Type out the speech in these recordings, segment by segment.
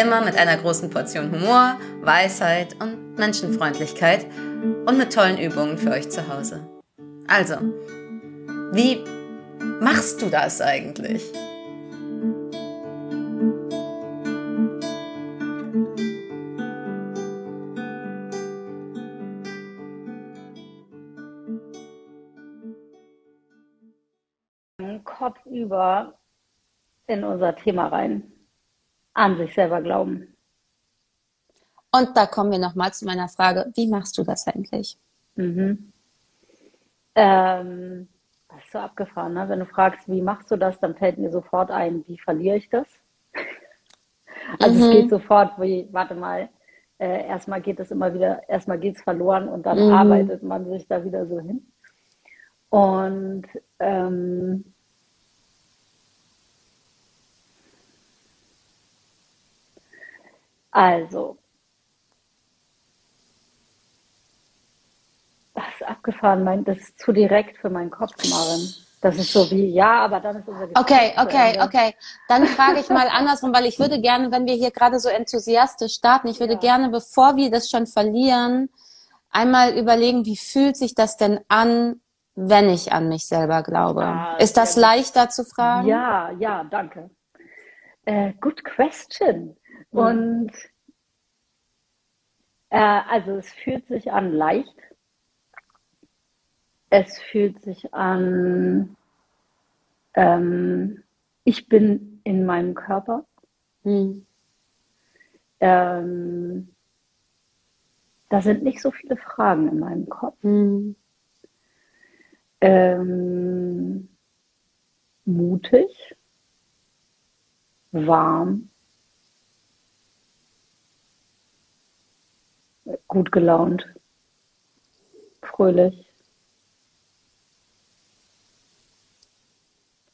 Immer mit einer großen Portion Humor, Weisheit und Menschenfreundlichkeit und mit tollen Übungen für euch zu Hause. Also, wie machst du das eigentlich? Kopf über in unser Thema rein. An sich selber glauben. Und da kommen wir nochmal zu meiner Frage, wie machst du das eigentlich? Mhm. Ähm, das ist so abgefahren, ne? Wenn du fragst, wie machst du das, dann fällt mir sofort ein, wie verliere ich das? Also mhm. es geht sofort, wie, warte mal, äh, erstmal geht es immer wieder, erstmal geht es verloren und dann mhm. arbeitet man sich da wieder so hin. Und ähm, also, das ist abgefahren, mein, das ist zu direkt für meinen Kopf, Maren. Das ist so wie, ja, aber dann ist unser Gespräch Okay, okay, okay. Dann frage ich mal andersrum, weil ich würde gerne, wenn wir hier gerade so enthusiastisch starten, ich würde ja. gerne, bevor wir das schon verlieren, einmal überlegen, wie fühlt sich das denn an, wenn ich an mich selber glaube? Ah, ist das leichter zu fragen? Ja, ja, danke. Äh, good question. Mhm. Und äh, also es fühlt sich an leicht es fühlt sich an, ähm, ich bin in meinem Körper. Hm. Ähm, da sind nicht so viele Fragen in meinem Kopf. Hm. Ähm, mutig, warm, gut gelaunt, fröhlich.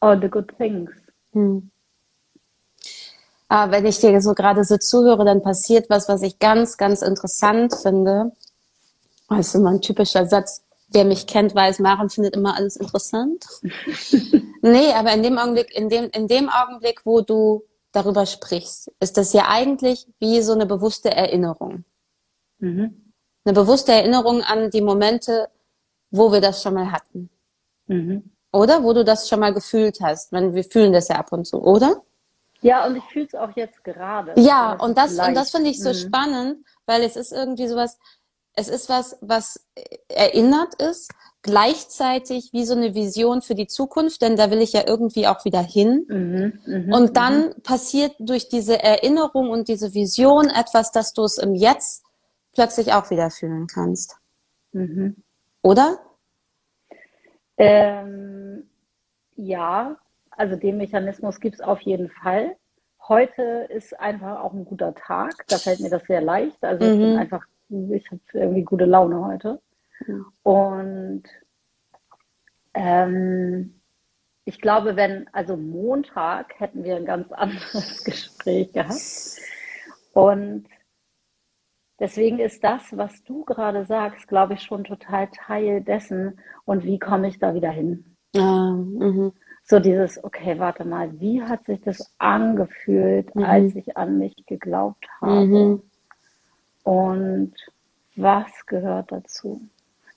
all the good things. Hm. Aber wenn ich dir so gerade so zuhöre, dann passiert was, was ich ganz, ganz interessant finde. Das ist immer ein typischer Satz. Wer mich kennt, weiß, Maren findet immer alles interessant. nee, aber in dem Augenblick, in dem, in dem Augenblick, wo du darüber sprichst, ist das ja eigentlich wie so eine bewusste Erinnerung. Mhm. Eine bewusste Erinnerung an die Momente, wo wir das schon mal hatten. Mhm. Oder? Wo du das schon mal gefühlt hast. Wenn wir fühlen das ja ab und zu, oder? Ja, und ich fühle es auch jetzt gerade. Ja, und das, und das finde ich so mhm. spannend, weil es ist irgendwie sowas, es ist was, was erinnert ist, gleichzeitig wie so eine Vision für die Zukunft, denn da will ich ja irgendwie auch wieder hin. Mhm, mh, und dann mh. passiert durch diese Erinnerung und diese Vision etwas, dass du es im Jetzt plötzlich auch wieder fühlen kannst. Mhm. Oder? Ähm, ja, also den Mechanismus gibt es auf jeden Fall. Heute ist einfach auch ein guter Tag. Da fällt mir das sehr leicht. Also mhm. ich bin mhm. einfach, ich habe irgendwie gute Laune heute. Mhm. Und ähm, ich glaube, wenn, also Montag hätten wir ein ganz anderes Gespräch gehabt. Und Deswegen ist das, was du gerade sagst, glaube ich, schon total Teil dessen. Und wie komme ich da wieder hin? Ah, mhm. So dieses, okay, warte mal, wie hat sich das angefühlt, mhm. als ich an mich geglaubt habe? Mhm. Und was gehört dazu?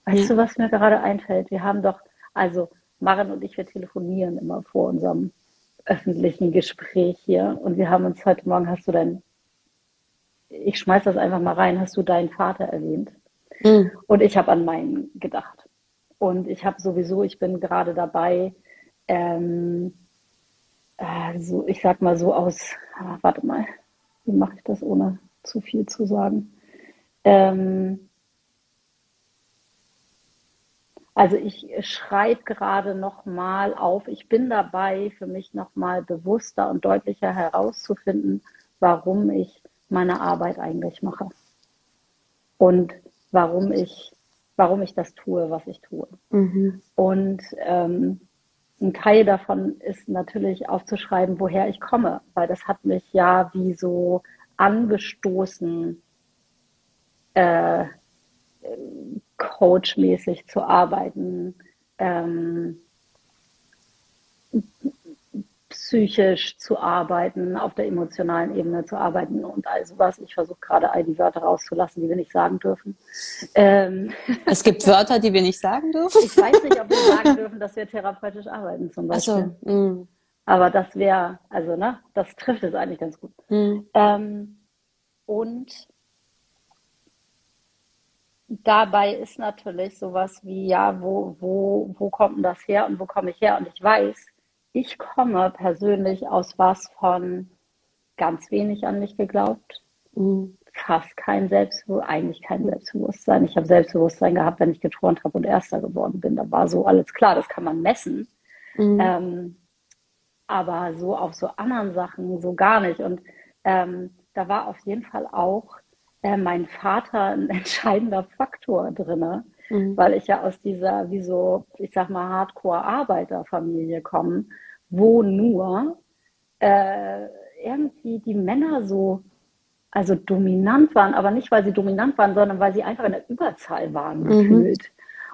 Weißt ja. du, was mir gerade einfällt? Wir haben doch, also Maren und ich, wir telefonieren immer vor unserem öffentlichen Gespräch hier. Und wir haben uns heute Morgen, hast du dein ich schmeiß das einfach mal rein, hast du deinen Vater erwähnt. Mhm. Und ich habe an meinen gedacht. Und ich habe sowieso, ich bin gerade dabei, ähm, äh, so, ich sag mal so aus, ah, warte mal, wie mache ich das, ohne zu viel zu sagen? Ähm, also ich schreibe gerade nochmal auf, ich bin dabei, für mich nochmal bewusster und deutlicher herauszufinden, warum ich meine Arbeit eigentlich mache und warum ich, warum ich das tue, was ich tue. Mhm. Und ähm, ein Teil davon ist natürlich aufzuschreiben, woher ich komme, weil das hat mich ja wie so angestoßen, äh, coachmäßig zu arbeiten, ähm, psychisch zu arbeiten, auf der emotionalen Ebene zu arbeiten und all sowas. Ich versuche gerade all die Wörter rauszulassen, die wir nicht sagen dürfen. Ähm, es gibt Wörter, die wir nicht sagen dürfen? Ich weiß nicht, ob wir sagen dürfen, dass wir therapeutisch arbeiten zum Beispiel. So, mm. Aber das wäre, also ne, das trifft es eigentlich ganz gut. Mm. Ähm, und dabei ist natürlich sowas wie, ja, wo, wo, wo kommt denn das her und wo komme ich her? Und ich weiß, ich komme persönlich aus was von ganz wenig an mich geglaubt, mhm. fast kein Selbstbewusstsein, eigentlich kein Selbstbewusstsein. Ich habe Selbstbewusstsein gehabt, wenn ich geturnt habe und Erster geworden bin. Da war so alles klar, das kann man messen. Mhm. Ähm, aber so auf so anderen Sachen so gar nicht. Und ähm, da war auf jeden Fall auch äh, mein Vater ein entscheidender Faktor drin, mhm. weil ich ja aus dieser, wie so, ich sag mal, Hardcore-Arbeiterfamilie komme, wo nur äh, irgendwie die Männer so, also dominant waren, aber nicht, weil sie dominant waren, sondern weil sie einfach in der Überzahl waren, mhm. gefühlt.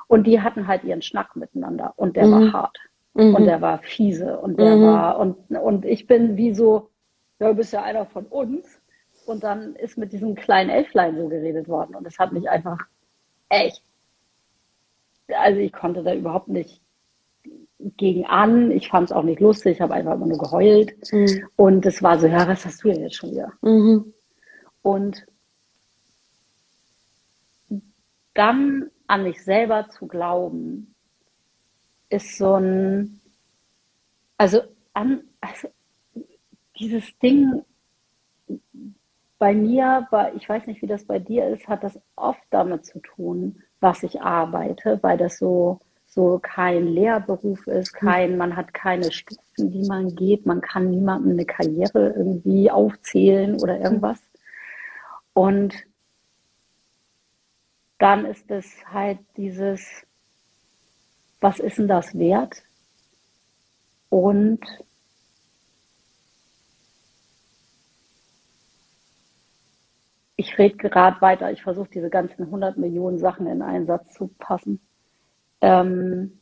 Und die hatten halt ihren Schnack miteinander und der mhm. war hart. Und mhm. der war fiese und der mhm. war, und, und ich bin wie so, ja, du bist ja einer von uns. Und dann ist mit diesem kleinen Elflein so geredet worden. Und das hat mich einfach echt, also ich konnte da überhaupt nicht gegen an. Ich fand es auch nicht lustig, ich habe einfach immer nur geheult. Mhm. Und es war so, ja, was hast du denn jetzt schon wieder? Mhm. Und dann an mich selber zu glauben, ist so ein, also an, also dieses Ding bei mir, bei, ich weiß nicht, wie das bei dir ist, hat das oft damit zu tun, was ich arbeite, weil das so so kein Lehrberuf ist, hm. kein, man hat keine Stufen, die man geht, man kann niemandem eine Karriere irgendwie aufzählen oder irgendwas. Und dann ist es halt dieses, was ist denn das wert? Und ich rede gerade weiter, ich versuche diese ganzen 100 Millionen Sachen in einen Satz zu passen. Ähm,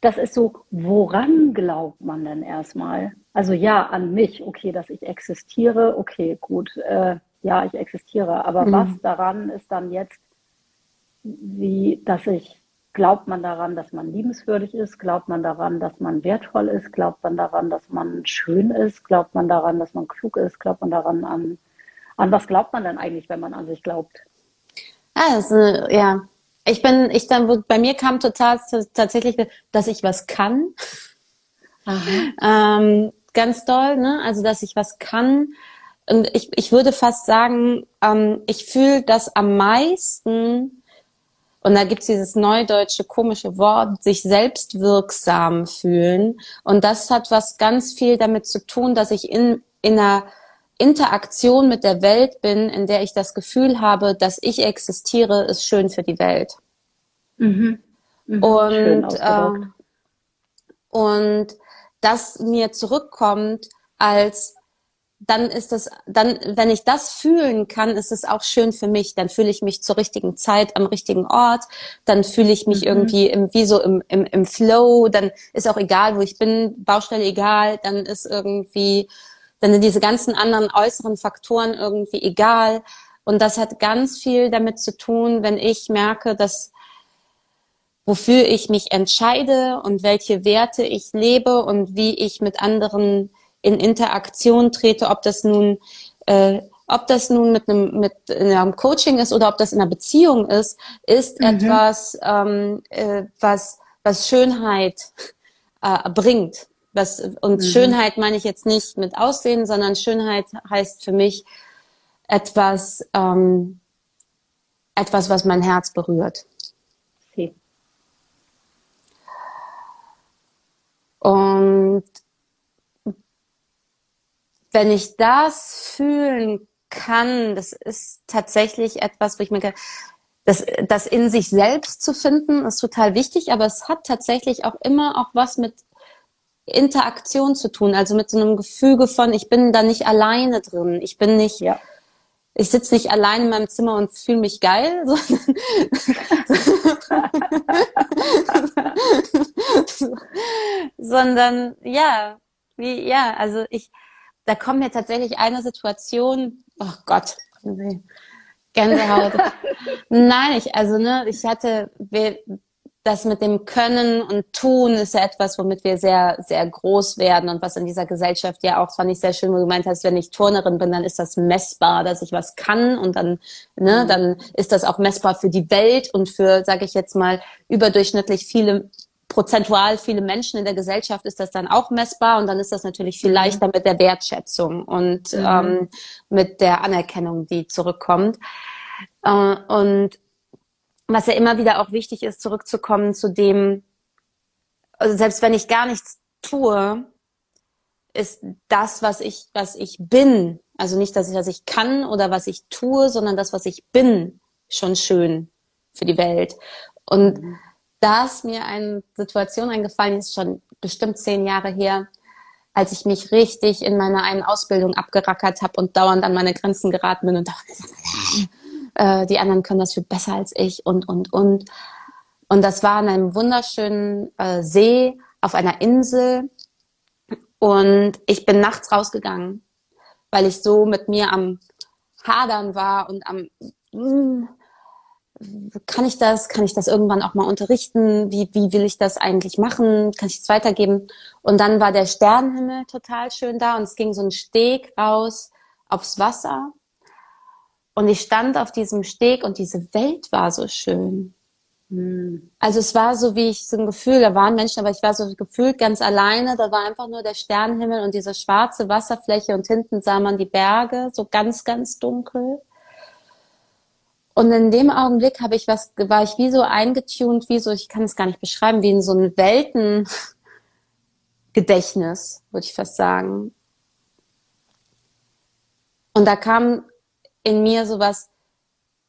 das ist so, woran glaubt man denn erstmal? Also ja, an mich, okay, dass ich existiere, okay, gut, äh, ja, ich existiere, aber mhm. was daran ist dann jetzt, wie, dass ich, glaubt man daran, dass man liebenswürdig ist, glaubt man daran, dass man wertvoll ist, glaubt man daran, dass man schön ist, glaubt man daran, dass man klug ist, glaubt man daran an, an was glaubt man denn eigentlich, wenn man an sich glaubt? Also, ja. Ich bin, ich dann, bei mir kam total tatsächlich, dass ich was kann. Ähm, ganz doll, ne? Also, dass ich was kann. Und ich, ich würde fast sagen, ähm, ich fühle das am meisten, und da gibt's dieses neudeutsche komische Wort, sich selbst wirksam fühlen. Und das hat was ganz viel damit zu tun, dass ich in, in einer Interaktion mit der Welt bin, in der ich das Gefühl habe, dass ich existiere, ist schön für die Welt. Mhm. Mhm. Und, äh, und das mir zurückkommt als dann ist das, dann, wenn ich das fühlen kann, ist es auch schön für mich. Dann fühle ich mich zur richtigen Zeit am richtigen Ort. Dann fühle ich mich mhm. irgendwie im, wie so im, im, im Flow. Dann ist auch egal, wo ich bin, Baustelle egal. Dann ist irgendwie, dann sind diese ganzen anderen äußeren Faktoren irgendwie egal. Und das hat ganz viel damit zu tun, wenn ich merke, dass wofür ich mich entscheide und welche Werte ich lebe und wie ich mit anderen in Interaktion trete, ob das nun äh, ob das nun mit einem mit einem Coaching ist oder ob das in einer Beziehung ist, ist mhm. etwas, ähm, äh, was was Schönheit äh, bringt. Was, und mhm. Schönheit meine ich jetzt nicht mit Aussehen, sondern Schönheit heißt für mich etwas, ähm, etwas, was mein Herz berührt. Okay. Und wenn ich das fühlen kann, das ist tatsächlich etwas, wo ich mir das, das in sich selbst zu finden, ist total wichtig, aber es hat tatsächlich auch immer auch was mit Interaktion zu tun, also mit so einem Gefüge von, ich bin da nicht alleine drin, ich bin nicht, ja. ich sitze nicht allein in meinem Zimmer und fühle mich geil, sondern, sondern ja, wie, ja, also ich, da kommt mir tatsächlich eine Situation, oh Gott, Gänsehaut. Nein, ich, also, ne, ich hatte, wir, das mit dem Können und Tun ist ja etwas, womit wir sehr, sehr groß werden und was in dieser Gesellschaft ja auch, fand ich sehr schön, wo du gemeint hast, wenn ich Turnerin bin, dann ist das messbar, dass ich was kann und dann, ne, mhm. dann ist das auch messbar für die Welt und für, sage ich jetzt mal, überdurchschnittlich viele prozentual viele Menschen in der Gesellschaft ist das dann auch messbar und dann ist das natürlich viel mhm. leichter mit der Wertschätzung und mhm. ähm, mit der Anerkennung, die zurückkommt. Äh, und was ja immer wieder auch wichtig ist, zurückzukommen zu dem, also selbst wenn ich gar nichts tue, ist das, was ich, was ich bin, also nicht das, was ich kann oder was ich tue, sondern das, was ich bin, schon schön für die Welt. Und mhm da ist mir eine Situation eingefallen, die ist schon bestimmt zehn Jahre her, als ich mich richtig in meiner einen Ausbildung abgerackert habe und dauernd an meine Grenzen geraten bin und dachte, äh, die anderen können das viel besser als ich und, und, und. Und das war an einem wunderschönen äh, See auf einer Insel. Und ich bin nachts rausgegangen, weil ich so mit mir am Hadern war und am, mm, kann ich das, kann ich das irgendwann auch mal unterrichten? Wie, wie will ich das eigentlich machen? Kann ich es weitergeben? Und dann war der Sternenhimmel total schön da und es ging so ein Steg raus aufs Wasser. Und ich stand auf diesem Steg und diese Welt war so schön. Hm. Also es war so, wie ich so ein Gefühl, da waren Menschen, aber ich war so gefühlt ganz alleine. Da war einfach nur der Sternenhimmel und diese schwarze Wasserfläche und hinten sah man die Berge, so ganz, ganz dunkel. Und in dem Augenblick habe ich was, war ich wie so eingetunt, wie so, ich kann es gar nicht beschreiben, wie in so ein Weltengedächtnis, würde ich fast sagen. Und da kam in mir sowas,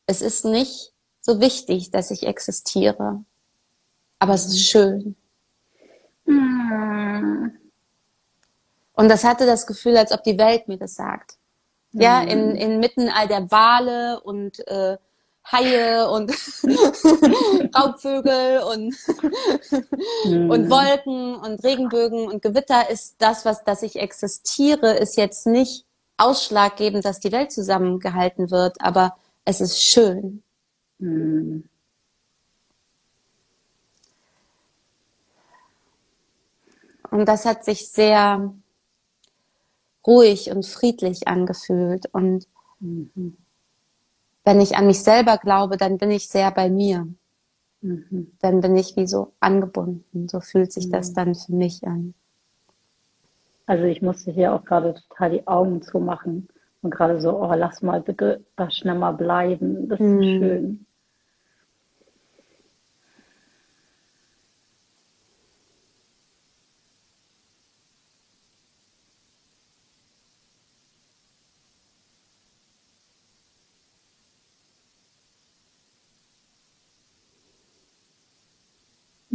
es ist nicht so wichtig, dass ich existiere, aber es ist schön. Mm. Und das hatte das Gefühl, als ob die Welt mir das sagt. Ja, in, mm. inmitten all der Wale und äh, Haie und Raubvögel und, und Wolken und Regenbögen und Gewitter ist das, was, dass ich existiere, ist jetzt nicht ausschlaggebend, dass die Welt zusammengehalten wird, aber es ist schön. Mhm. Und das hat sich sehr ruhig und friedlich angefühlt und mhm wenn ich an mich selber glaube, dann bin ich sehr bei mir. Mhm. Dann bin ich wie so angebunden. So fühlt sich mhm. das dann für mich an. Also ich musste hier auch gerade total die Augen zumachen und gerade so, oh, lass mal bitte da schnell mal bleiben. Das ist mhm. schön.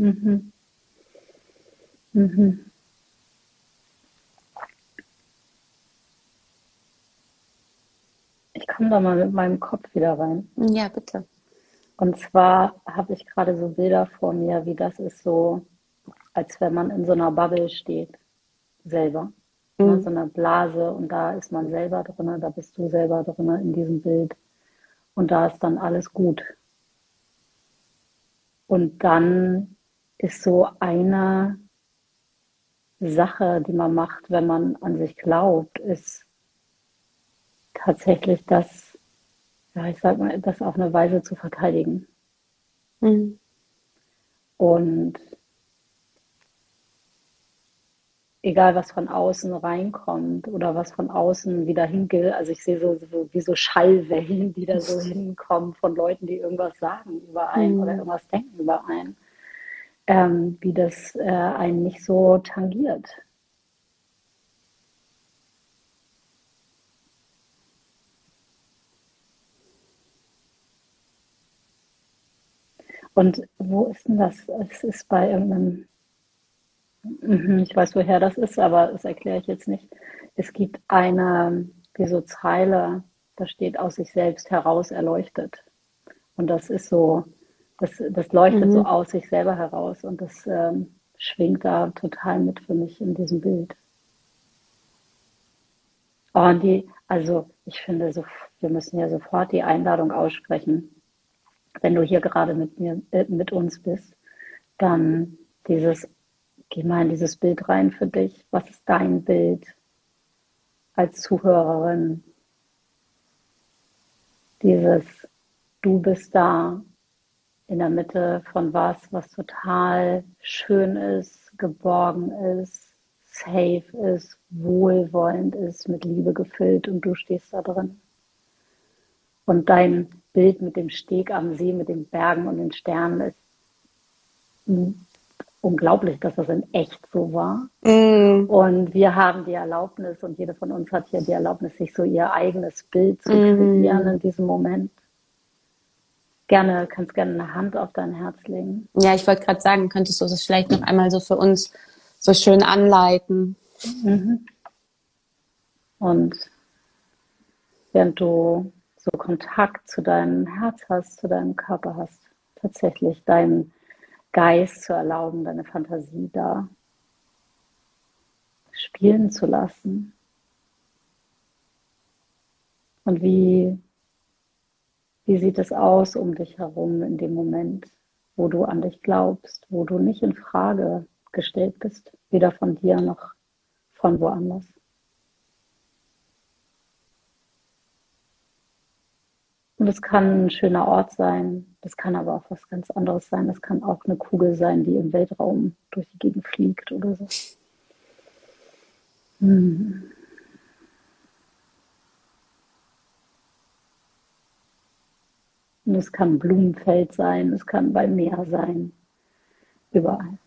Mhm. Mhm. Ich komme da mal mit meinem Kopf wieder rein. Ja, bitte. Und zwar habe ich gerade so Bilder vor mir, wie das ist so, als wenn man in so einer Bubble steht, selber. Mhm. So einer Blase und da ist man selber drin, da bist du selber drin in diesem Bild. Und da ist dann alles gut. Und dann ist so eine Sache, die man macht, wenn man an sich glaubt, ist tatsächlich das, ja, ich sag mal, das auf eine Weise zu verteidigen. Mhm. Und egal was von außen reinkommt oder was von außen wieder hingeht, also ich sehe so, so wie so Schallwellen, die da so hinkommen von Leuten, die irgendwas sagen über einen mhm. oder irgendwas denken über einen ähm, wie das äh, einen nicht so tangiert. Und wo ist denn das? Es ist bei irgendeinem, mhm, ich weiß, woher das ist, aber das erkläre ich jetzt nicht. Es gibt eine, wie so Zeile, da steht aus sich selbst heraus erleuchtet. Und das ist so, das, das leuchtet mhm. so aus sich selber heraus und das ähm, schwingt da total mit für mich in diesem Bild. Oh, und die, also ich finde, so, wir müssen ja sofort die Einladung aussprechen, wenn du hier gerade mit mir, äh, mit uns bist, dann dieses, geh mal in dieses Bild rein für dich. Was ist dein Bild als Zuhörerin? Dieses, du bist da in der Mitte von was, was total schön ist, geborgen ist, safe ist, wohlwollend ist, mit Liebe gefüllt und du stehst da drin. Und dein Bild mit dem Steg am See, mit den Bergen und den Sternen ist unglaublich, dass das in echt so war. Mm. Und wir haben die Erlaubnis und jede von uns hat hier die Erlaubnis, sich so ihr eigenes Bild zu mm. kreieren in diesem Moment. Gerne, kannst gerne eine Hand auf dein Herz legen. Ja, ich wollte gerade sagen, könntest du das vielleicht noch einmal so für uns so schön anleiten? Mhm. Und während du so Kontakt zu deinem Herz hast, zu deinem Körper hast, tatsächlich deinen Geist zu erlauben, deine Fantasie da spielen zu lassen. Und wie, wie sieht es aus um dich herum in dem Moment, wo du an dich glaubst, wo du nicht in Frage gestellt bist, weder von dir noch von woanders? Und es kann ein schöner Ort sein, das kann aber auch was ganz anderes sein. Das kann auch eine Kugel sein, die im Weltraum durch die Gegend fliegt oder so. Hm. Und es kann Blumenfeld sein, es kann bei Meer sein, überall.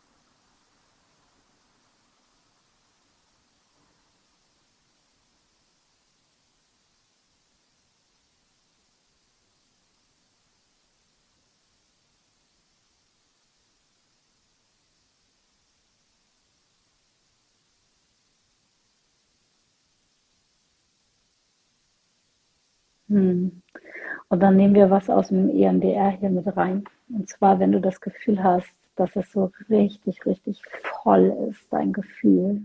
Hm. Und dann nehmen wir was aus dem EMDR hier mit rein. Und zwar, wenn du das Gefühl hast, dass es so richtig, richtig voll ist, dein Gefühl,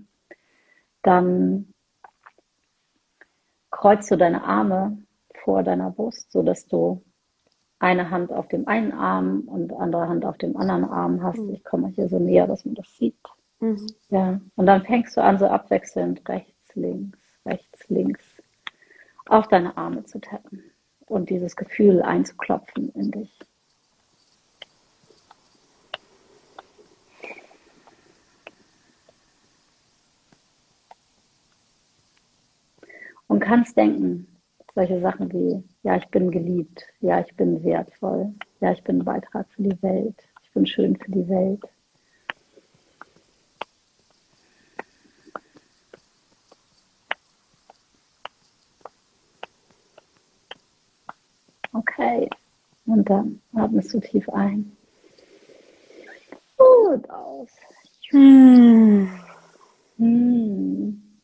dann kreuzt du deine Arme vor deiner Brust, sodass du eine Hand auf dem einen Arm und andere Hand auf dem anderen Arm hast. Mhm. Ich komme hier so näher, dass man das sieht. Mhm. Ja. Und dann fängst du an, so abwechselnd rechts, links, rechts, links auf deine Arme zu tappen und dieses Gefühl einzuklopfen in dich. Und kannst denken, solche Sachen wie, ja, ich bin geliebt, ja, ich bin wertvoll, ja, ich bin ein Beitrag für die Welt, ich bin schön für die Welt, Okay. Und dann atmest du tief ein. Und aus. Hm. Hm.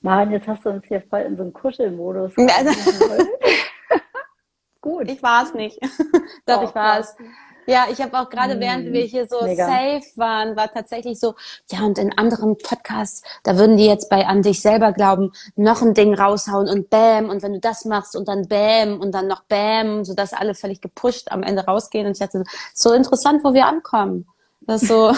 Mann, jetzt hast du uns hier voll in so einen Kuschelmodus. Gut. Ich war es nicht. Doch, oh, ich war es. Ja, ich habe auch gerade, während wir hier so Mega. safe waren, war tatsächlich so, ja, und in anderen Podcasts, da würden die jetzt bei an dich selber glauben, noch ein Ding raushauen und bam, und wenn du das machst und dann bam und dann noch bam, sodass alle völlig gepusht am Ende rausgehen. Und ich dachte, so interessant, wo wir ankommen. Das so,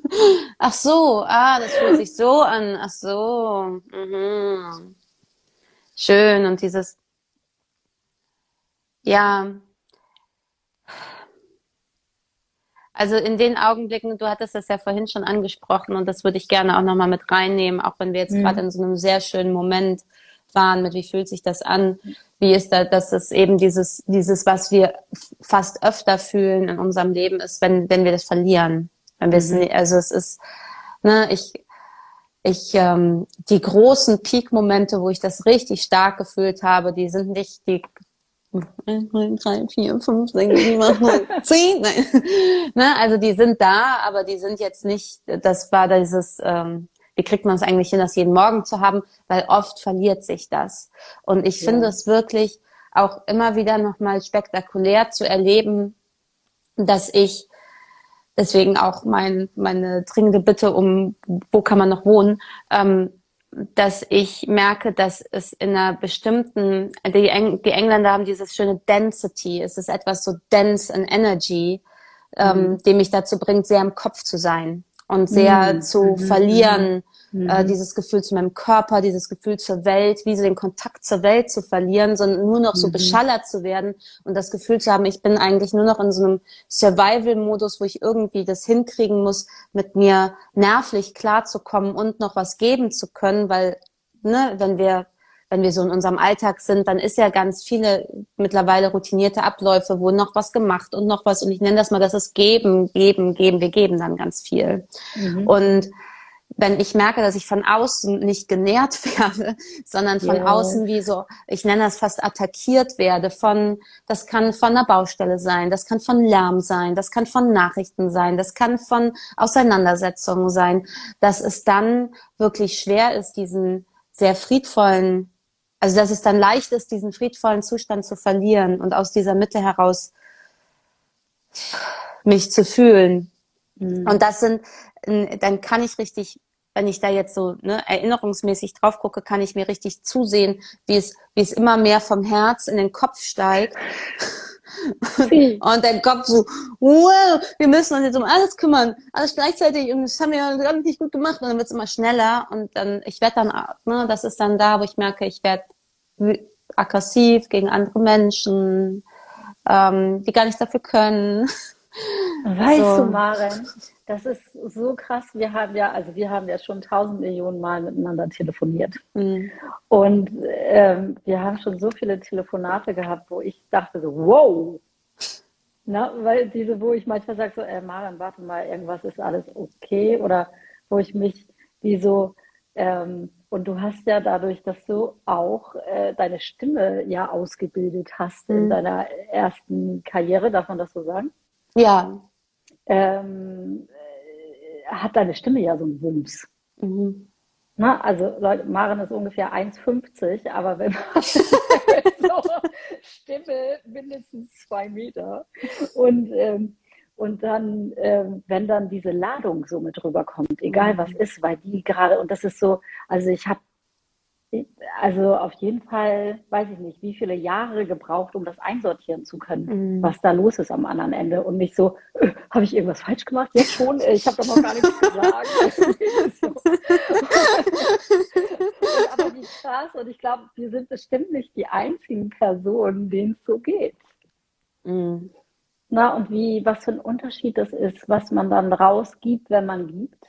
ach so, ah, das fühlt sich so an, ach so, mhm. schön und dieses, ja, Also in den Augenblicken, du hattest das ja vorhin schon angesprochen und das würde ich gerne auch nochmal mit reinnehmen, auch wenn wir jetzt mhm. gerade in so einem sehr schönen Moment waren, mit wie fühlt sich das an, wie ist da, dass es eben dieses, dieses, was wir fast öfter fühlen in unserem Leben ist, wenn, wenn wir das verlieren. Wenn wir mhm. es, also es ist, ne, ich, ich, ähm, die großen Peak-Momente, wo ich das richtig stark gefühlt habe, die sind nicht, die 1, 2, 3, 4, 5, 6, 7, 8, 9, 10. Nein. ne? Also die sind da, aber die sind jetzt nicht, das war dieses, ähm, wie kriegt man es eigentlich hin, das jeden Morgen zu haben, weil oft verliert sich das. Und ich ja. finde es wirklich auch immer wieder nochmal spektakulär zu erleben, dass ich deswegen auch mein, meine dringende Bitte um, wo kann man noch wohnen, ähm, dass ich merke, dass es in einer bestimmten, die, Eng, die Engländer haben dieses schöne Density, es ist etwas so dense in Energy, ähm, mhm. dem mich dazu bringt, sehr im Kopf zu sein und sehr mhm. zu mhm. verlieren, mhm. äh, dieses Gefühl zu meinem Körper, dieses Gefühl zur Welt, wie so den Kontakt zur Welt zu verlieren, sondern nur noch so mhm. beschallert zu werden und das Gefühl zu haben, ich bin eigentlich nur noch in so einem Survival-Modus, wo ich irgendwie das hinkriegen muss, mit mir nervlich klarzukommen und noch was geben zu können, weil, ne, wenn wir wenn wir so in unserem Alltag sind, dann ist ja ganz viele mittlerweile routinierte Abläufe, wo noch was gemacht und noch was. Und ich nenne das mal, das ist geben, geben, geben. Wir geben dann ganz viel. Mhm. Und wenn ich merke, dass ich von außen nicht genährt werde, sondern von yeah. außen wie so, ich nenne das fast attackiert werde von, das kann von einer Baustelle sein, das kann von Lärm sein, das kann von Nachrichten sein, das kann von Auseinandersetzungen sein, dass es dann wirklich schwer ist, diesen sehr friedvollen, also dass es dann leicht ist, diesen friedvollen Zustand zu verlieren und aus dieser Mitte heraus mich zu fühlen. Mhm. Und das sind, dann kann ich richtig wenn ich da jetzt so ne, erinnerungsmäßig drauf gucke, kann ich mir richtig zusehen, wie es, wie es immer mehr vom Herz in den Kopf steigt. und der Kopf so, wow, wir müssen uns jetzt um alles kümmern, alles gleichzeitig und das haben wir ja gar nicht gut gemacht und dann wird es immer schneller und dann, ich werde dann, ne, das ist dann da, wo ich merke, ich werde aggressiv gegen andere Menschen, ähm, die gar nichts dafür können. Weißt so. du, Maren, das ist so krass. Wir haben ja, also wir haben ja schon tausend Millionen Mal miteinander telefoniert. Mhm. Und ähm, wir haben schon so viele Telefonate gehabt, wo ich dachte so, wow. Na, weil diese, wo ich manchmal sage so, äh, Maren, warte mal, irgendwas ist alles okay. Oder wo ich mich, wie so, ähm, und du hast ja dadurch, dass du auch äh, deine Stimme ja ausgebildet hast mhm. in deiner ersten Karriere, darf man das so sagen? Ja. Ähm, hat deine Stimme ja so einen Wumms. Mhm. Na, also Leute, Maren ist ungefähr 1,50, aber wenn man so Stimme mindestens zwei Meter und ähm, und dann, ähm, wenn dann diese Ladung so mit rüberkommt, egal was mhm. ist, weil die gerade, und das ist so, also ich habe also auf jeden Fall, weiß ich nicht, wie viele Jahre gebraucht, um das einsortieren zu können, mhm. was da los ist am anderen Ende. Und nicht so, äh, habe ich irgendwas falsch gemacht? Jetzt schon? Ich habe doch noch gar nichts gesagt. aber wie krass. Und ich glaube, wir sind bestimmt nicht die einzigen Personen, denen es so geht. Mhm. Na, und wie, was für ein Unterschied das ist, was man dann rausgibt, wenn man gibt.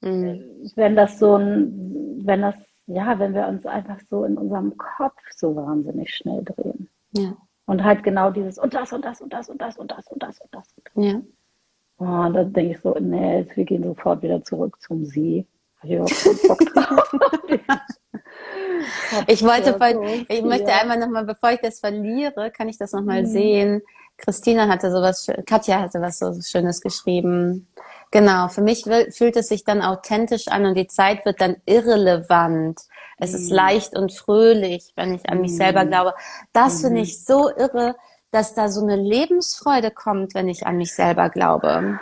Mhm. Wenn das so ein, wenn das ja, wenn wir uns einfach so in unserem Kopf so wahnsinnig schnell drehen. Ja. Und halt genau dieses und das und das und das und das und das und das und das. Und das. Ja. Oh, und dann denke ich so, nee, wir gehen sofort wieder zurück zum See. Ich, ich wollte, voll, ich möchte einmal nochmal, bevor ich das verliere, kann ich das nochmal mhm. sehen. Christina hatte sowas, Katja hatte was so Schönes geschrieben. Genau, für mich fühlt es sich dann authentisch an und die Zeit wird dann irrelevant. Es mm. ist leicht und fröhlich, wenn ich an mich mm. selber glaube. Das mm. finde ich so irre, dass da so eine Lebensfreude kommt, wenn ich an mich selber glaube.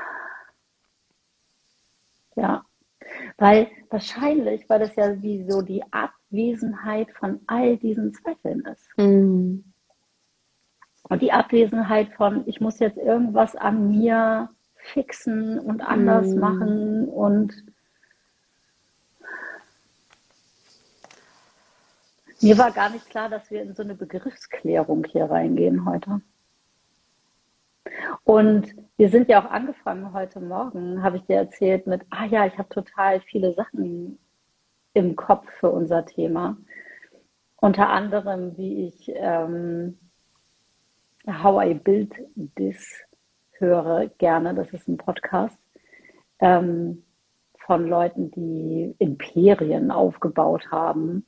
Ja, weil wahrscheinlich, weil das ja wie so die Abwesenheit von all diesen Zweifeln ist. Und die Abwesenheit von, ich muss jetzt irgendwas an mir fixen und anders mm. machen und mir war gar nicht klar, dass wir in so eine Begriffsklärung hier reingehen heute. Und wir sind ja auch angefangen heute Morgen, habe ich dir erzählt, mit, ah ja, ich habe total viele Sachen im Kopf für unser Thema. Unter anderem, wie ich ähm, How I Build This höre gerne. Das ist ein Podcast ähm, von Leuten, die Imperien aufgebaut haben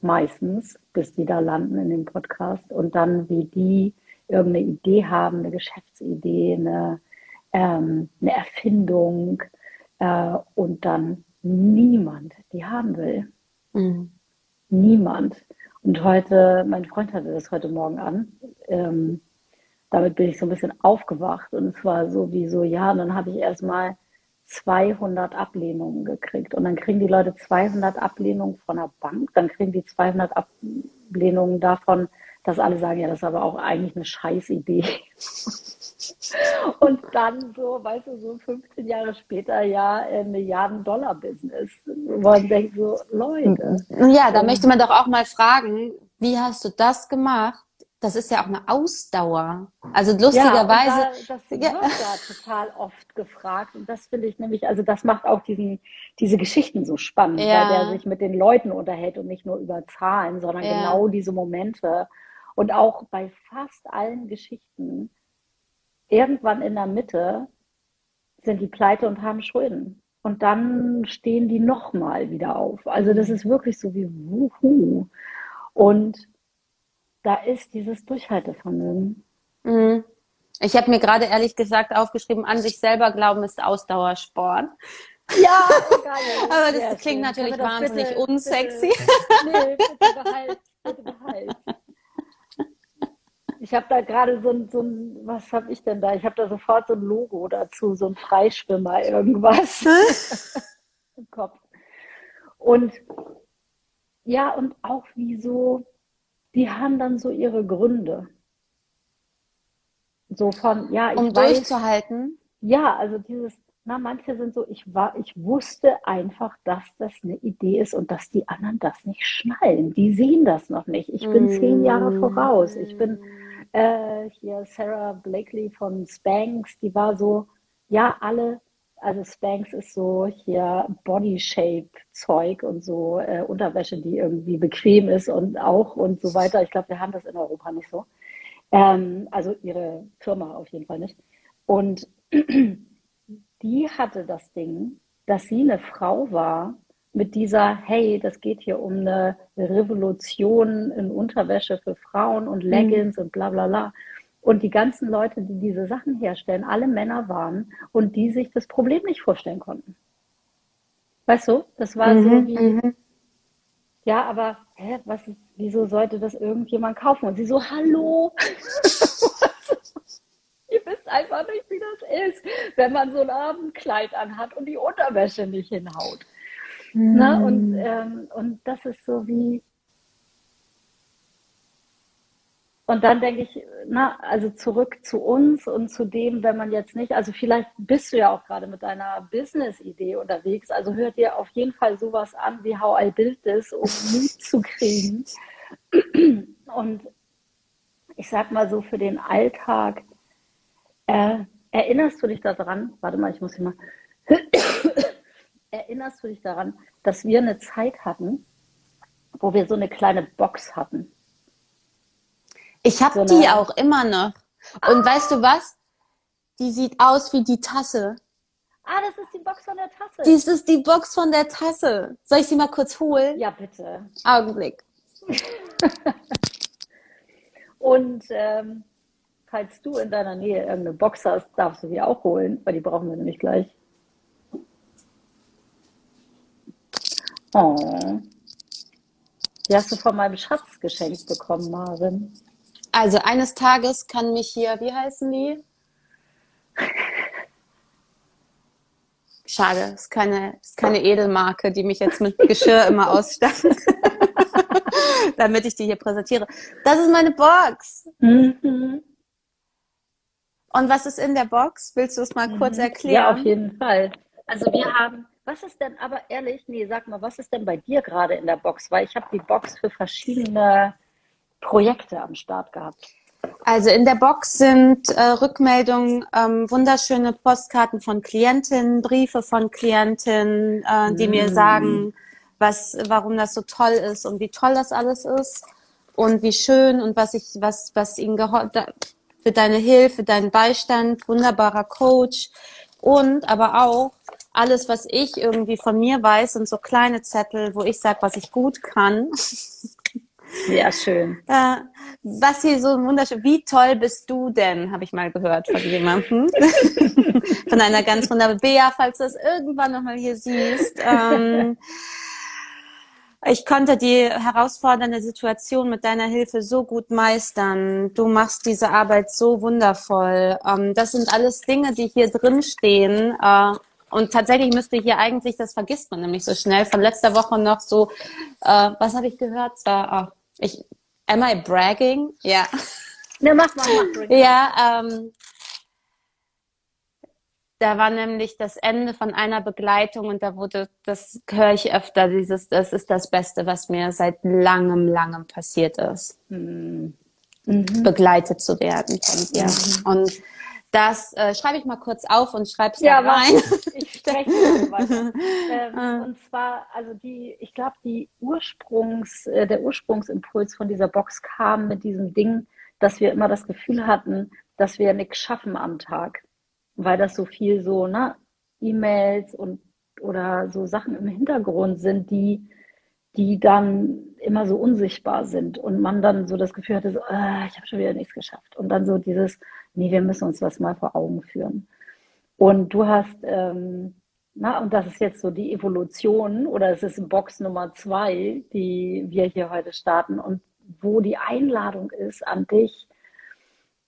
meistens, bis die da landen in dem Podcast und dann, wie die irgendeine Idee haben, eine Geschäftsidee, eine, ähm, eine Erfindung äh, und dann niemand die haben will. Mhm. Niemand. Und heute, mein Freund hatte das heute Morgen an. Ähm, damit bin ich so ein bisschen aufgewacht und es war so wie so, ja, und dann habe ich erstmal 200 Ablehnungen gekriegt und dann kriegen die Leute 200 Ablehnungen von der Bank, dann kriegen die 200 Ablehnungen davon, dass alle sagen, ja, das ist aber auch eigentlich eine Scheißidee. Und dann so, weißt du, so 15 Jahre später ja ein Milliarden-Dollar-Business. Man denkt so, Leute. Ja, da möchte man doch auch mal fragen, wie hast du das gemacht? Das ist ja auch eine Ausdauer. Also lustigerweise. Ja, da, das wird ja. total oft gefragt. Und das finde ich nämlich, also das macht auch diesen, diese Geschichten so spannend, ja. weil der sich mit den Leuten unterhält und nicht nur über Zahlen, sondern ja. genau diese Momente. Und auch bei fast allen Geschichten irgendwann in der Mitte sind die pleite und haben Schulden. Und dann stehen die nochmal wieder auf. Also das ist wirklich so wie Wuhu. Und da ist dieses Durchhaltevermögen. Mhm. Ich habe mir gerade ehrlich gesagt aufgeschrieben, an sich selber glauben ist Ausdauersport. Ja, geil. Aber das klingt schön. natürlich wahnsinnig bitte, unsexy. Bitte, nee, bitte behalt, bitte behalt. Ich habe da gerade so ein, so ein, was habe ich denn da? Ich habe da sofort so ein Logo dazu, so ein Freischwimmer, irgendwas im Kopf. Und ja, und auch wie so, die haben dann so ihre Gründe. So von, ja, ich um weiß, durchzuhalten. Ja, also dieses, na, manche sind so, ich war, ich wusste einfach, dass das eine Idee ist und dass die anderen das nicht schnallen. Die sehen das noch nicht. Ich bin mm. zehn Jahre voraus. Ich bin äh, hier Sarah Blakely von Spanx, die war so, ja, alle, also Spanx ist so hier Body-Shape-Zeug und so äh, Unterwäsche, die irgendwie bequem ist und auch und so weiter. Ich glaube, wir haben das in Europa nicht so. Ähm, also ihre Firma auf jeden Fall nicht. Und die hatte das Ding, dass sie eine Frau war, mit dieser, hey, das geht hier um eine Revolution in Unterwäsche für Frauen und mhm. Leggings mhm. und bla bla bla. Und die ganzen Leute, die diese Sachen herstellen, alle Männer waren und die sich das Problem nicht vorstellen konnten. Weißt du, das war mhm, so wie, mhm. ja, aber hä, was, wieso sollte das irgendjemand kaufen? Und sie so, hallo, ihr wisst einfach nicht, wie das ist, wenn man so ein Abendkleid anhat und die Unterwäsche nicht hinhaut. Mhm. Ne? Und, ähm, und das ist so wie. Und dann denke ich, na, also zurück zu uns und zu dem, wenn man jetzt nicht, also vielleicht bist du ja auch gerade mit deiner Business-Idee unterwegs, also hört dir auf jeden Fall sowas an wie How I Build This, um Mut zu kriegen. Und ich sag mal so für den Alltag, äh, erinnerst du dich daran? Warte mal, ich muss hier mal. erinnerst du dich daran, dass wir eine Zeit hatten, wo wir so eine kleine Box hatten? Ich habe so die auch immer noch. Und ah. weißt du was? Die sieht aus wie die Tasse. Ah, das ist die Box von der Tasse. Dies ist die Box von der Tasse. Soll ich sie mal kurz holen? Ja, bitte. Augenblick. Und ähm, falls du in deiner Nähe irgendeine Box hast, darfst du sie auch holen, weil die brauchen wir nämlich gleich. Oh. Die hast du von meinem Schatz geschenkt bekommen, Marvin. Also eines Tages kann mich hier, wie heißen die? Schade, ist keine, ist keine Edelmarke, die mich jetzt mit Geschirr immer ausstattet. Damit ich die hier präsentiere. Das ist meine Box. Mhm. Und was ist in der Box? Willst du es mal kurz mhm. erklären? Ja, auf jeden Fall. Also wir haben was ist denn aber ehrlich, nee, sag mal, was ist denn bei dir gerade in der Box? Weil ich habe die Box für verschiedene Projekte am Start gehabt. Also in der Box sind äh, Rückmeldungen, ähm, wunderschöne Postkarten von Klientinnen, Briefe von Klientinnen, äh, die mm. mir sagen, was, warum das so toll ist und wie toll das alles ist und wie schön und was ich, was, was ihnen für deine Hilfe, deinen Beistand, wunderbarer Coach und aber auch alles, was ich irgendwie von mir weiß, sind so kleine Zettel, wo ich sage, was ich gut kann. Sehr schön. Äh, was hier so wunderschön, wie toll bist du denn, habe ich mal gehört von jemandem. von einer ganz wunderbaren Bea, falls du das irgendwann nochmal hier siehst. Ähm, ich konnte die herausfordernde Situation mit deiner Hilfe so gut meistern. Du machst diese Arbeit so wundervoll. Ähm, das sind alles Dinge, die hier drin stehen. Äh, und tatsächlich müsste hier eigentlich, das vergisst man nämlich so schnell, von letzter Woche noch so, äh, was habe ich gehört? Äh, ich, am I bragging? Ja. Ne, mach mal, mach. Ja, ähm, da war nämlich das Ende von einer Begleitung und da wurde, das höre ich öfter, dieses, das ist das Beste, was mir seit langem, langem passiert ist. Mhm. Begleitet zu werden von dir. Mhm. Und das äh, schreibe ich mal kurz auf und schreibe es ja, da rein. Ich spreche weiter. ähm, ah. und zwar, also die, ich glaube, die Ursprungs, äh, der Ursprungsimpuls von dieser Box kam mit diesem Ding, dass wir immer das Gefühl hatten, dass wir nichts schaffen am Tag weil das so viel so, ne, E-Mails und oder so Sachen im Hintergrund sind, die, die dann immer so unsichtbar sind und man dann so das Gefühl hatte, so, äh, ich habe schon wieder nichts geschafft. Und dann so dieses, nee, wir müssen uns was mal vor Augen führen. Und du hast, ähm, na, und das ist jetzt so die Evolution oder es ist Box Nummer zwei, die wir hier heute starten und wo die Einladung ist an dich,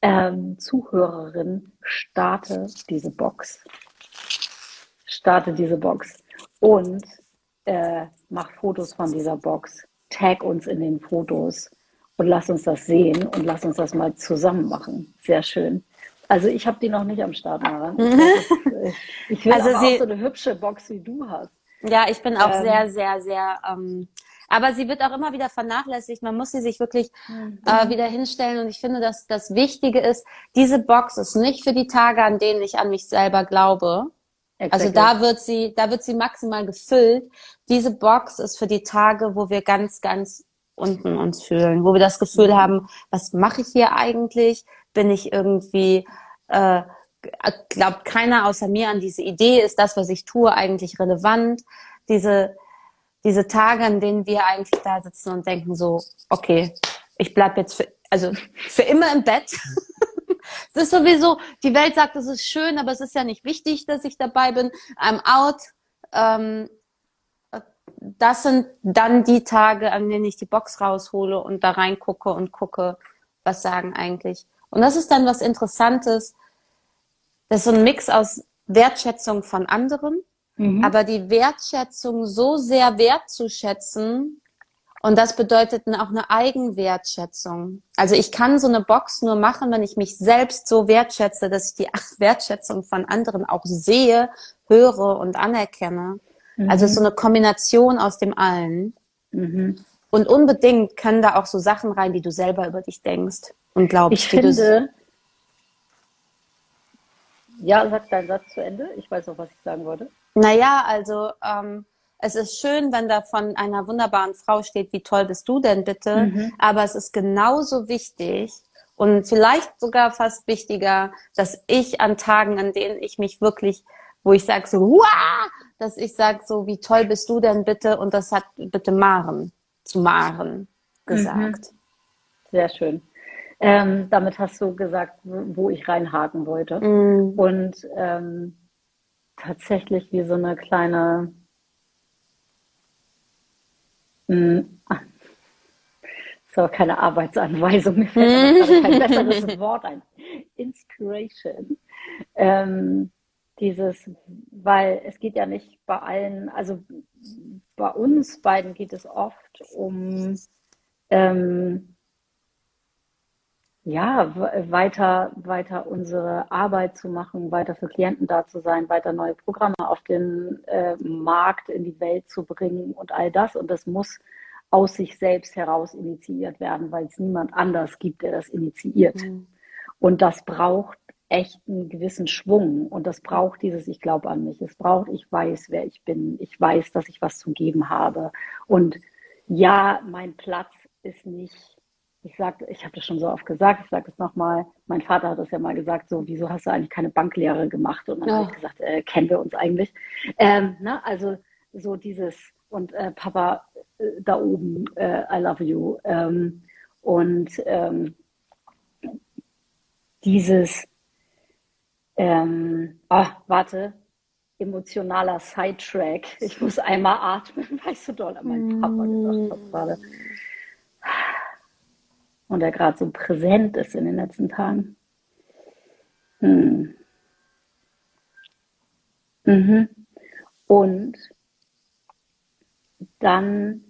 ähm, Zuhörerin, starte diese Box. Starte diese Box und äh, mach Fotos von dieser Box. Tag uns in den Fotos und lass uns das sehen und lass uns das mal zusammen machen. Sehr schön. Also ich habe die noch nicht am Start, Mara. Ich will also sie, auch so eine hübsche Box wie du hast. Ja, ich bin auch ähm, sehr, sehr, sehr ähm, aber sie wird auch immer wieder vernachlässigt. Man muss sie sich wirklich mhm. äh, wieder hinstellen. Und ich finde, dass das Wichtige ist, diese Box ist nicht für die Tage, an denen ich an mich selber glaube. Also exactly. Also da wird sie, da wird sie maximal gefüllt. Diese Box ist für die Tage, wo wir ganz, ganz unten uns fühlen, wo wir das Gefühl mhm. haben, was mache ich hier eigentlich? Bin ich irgendwie, äh, glaubt keiner außer mir an diese Idee? Ist das, was ich tue, eigentlich relevant? Diese, diese Tage, an denen wir eigentlich da sitzen und denken so, okay, ich bleib jetzt für, also für immer im Bett. das ist sowieso, die Welt sagt, es ist schön, aber es ist ja nicht wichtig, dass ich dabei bin. I'm out. Ähm, das sind dann die Tage, an denen ich die Box raushole und da reingucke und gucke, was sagen eigentlich. Und das ist dann was Interessantes. Das ist so ein Mix aus Wertschätzung von anderen, Mhm. Aber die Wertschätzung so sehr wertzuschätzen, und das bedeutet auch eine Eigenwertschätzung. Also ich kann so eine Box nur machen, wenn ich mich selbst so wertschätze, dass ich die Wertschätzung von anderen auch sehe, höre und anerkenne. Mhm. Also so eine Kombination aus dem allen. Mhm. Und unbedingt können da auch so Sachen rein, die du selber über dich denkst und glaubst. Ich finde, ja, sag deinen Satz zu Ende. Ich weiß auch, was ich sagen wollte. Naja, also ähm, es ist schön, wenn da von einer wunderbaren Frau steht, wie toll bist du denn bitte, mhm. aber es ist genauso wichtig und vielleicht sogar fast wichtiger, dass ich an Tagen, an denen ich mich wirklich, wo ich sage so, Wah! Dass ich sage so, wie toll bist du denn bitte und das hat bitte Maren zu Maren gesagt. Mhm. Sehr schön. Ähm, damit hast du gesagt, wo ich reinhaken wollte. Mhm. Und ähm, tatsächlich wie so eine kleine, ist aber keine Arbeitsanweisung, mir fällt aber kein besseres Wort ein. Inspiration. Ähm, dieses, weil es geht ja nicht bei allen, also bei uns beiden geht es oft um ähm, ja, weiter, weiter unsere Arbeit zu machen, weiter für Klienten da zu sein, weiter neue Programme auf den äh, Markt, in die Welt zu bringen und all das. Und das muss aus sich selbst heraus initiiert werden, weil es niemand anders gibt, der das initiiert. Mhm. Und das braucht echt einen gewissen Schwung und das braucht dieses Ich glaube an mich. Es braucht, ich weiß, wer ich bin. Ich weiß, dass ich was zu geben habe. Und ja, mein Platz ist nicht ich sag, ich habe das schon so oft gesagt, ich sage es nochmal, mein Vater hat das ja mal gesagt, so, wieso hast du eigentlich keine Banklehre gemacht? Und dann ja. habe ich gesagt, äh, kennen wir uns eigentlich? Ähm, ne? Also so dieses, und äh, Papa äh, da oben, äh, I love you. Ähm, und ähm, dieses, ähm, oh, warte, emotionaler Sidetrack. Ich muss einmal atmen, weil ich so doll an meinen Papa gedacht habe gerade. Und er gerade so präsent ist in den letzten Tagen. Hm. Mhm. Und dann,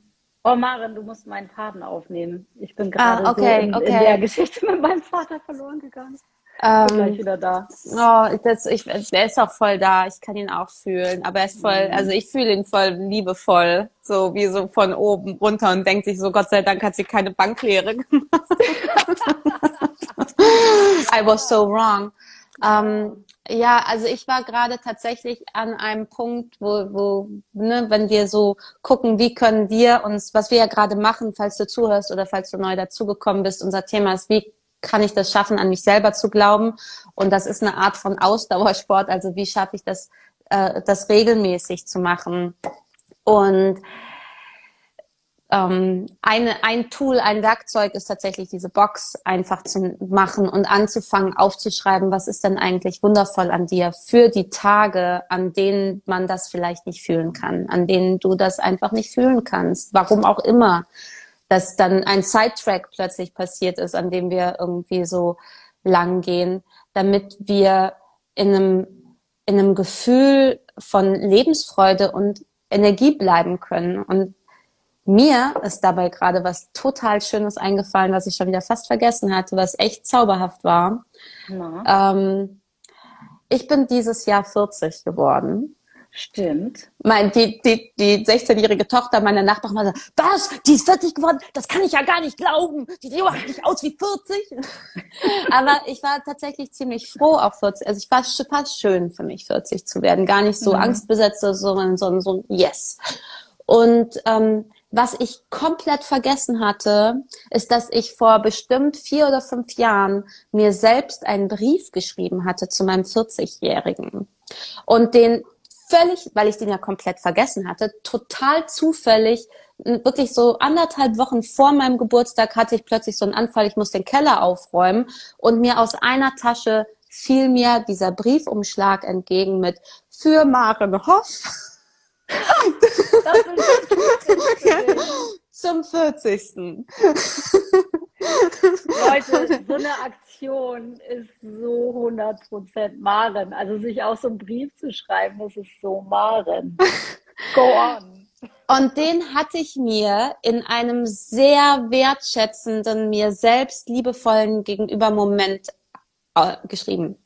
oh Maren, du musst meinen Faden aufnehmen. Ich bin gerade ah, okay, so in, okay. in der Geschichte mit meinem Vater verloren gegangen. Ähm, gleich wieder da. Oh, das, ich, der ist auch voll da. Ich kann ihn auch fühlen. Aber er ist voll, mhm. also ich fühle ihn voll liebevoll. So wie so von oben runter und denkt sich so, Gott sei Dank hat sie keine Banklehre gemacht. I was so wrong. Ähm, ja, also ich war gerade tatsächlich an einem Punkt, wo, wo ne, wenn wir so gucken, wie können wir uns, was wir ja gerade machen, falls du zuhörst oder falls du neu dazugekommen bist, unser Thema ist, wie kann ich das schaffen, an mich selber zu glauben? Und das ist eine Art von Ausdauersport. Also wie schaffe ich das, äh, das regelmäßig zu machen? Und ähm, eine, ein Tool, ein Werkzeug ist tatsächlich diese Box einfach zu machen und anzufangen aufzuschreiben, was ist denn eigentlich wundervoll an dir für die Tage, an denen man das vielleicht nicht fühlen kann, an denen du das einfach nicht fühlen kannst, warum auch immer dass dann ein Sidetrack plötzlich passiert ist, an dem wir irgendwie so lang gehen, damit wir in einem, in einem Gefühl von Lebensfreude und Energie bleiben können. Und mir ist dabei gerade was total Schönes eingefallen, was ich schon wieder fast vergessen hatte, was echt zauberhaft war. Ähm, ich bin dieses Jahr 40 geworden. Stimmt. Mein, die, die, die 16-jährige Tochter meiner Nachbarin war so, was? Die ist 40 geworden? Das kann ich ja gar nicht glauben. Die sieht überhaupt nicht aus wie 40. Aber ich war tatsächlich ziemlich froh auf 40. Also ich war fast schön für mich, 40 zu werden. Gar nicht so mhm. angstbesetzt, sondern so, so ein Yes. Und ähm, was ich komplett vergessen hatte, ist, dass ich vor bestimmt vier oder fünf Jahren mir selbst einen Brief geschrieben hatte zu meinem 40-Jährigen. Und den völlig, weil ich den ja komplett vergessen hatte, total zufällig, wirklich so anderthalb Wochen vor meinem Geburtstag hatte ich plötzlich so einen Anfall, ich muss den Keller aufräumen und mir aus einer Tasche fiel mir dieser Briefumschlag entgegen mit für Maren Hoff. Zum 40. Leute, so eine Aktion ist so 100% Maren. Also sich auch so einen Brief zu schreiben, das ist so Maren. Go on. Und den hatte ich mir in einem sehr wertschätzenden, mir selbst liebevollen gegenüber Moment äh, geschrieben.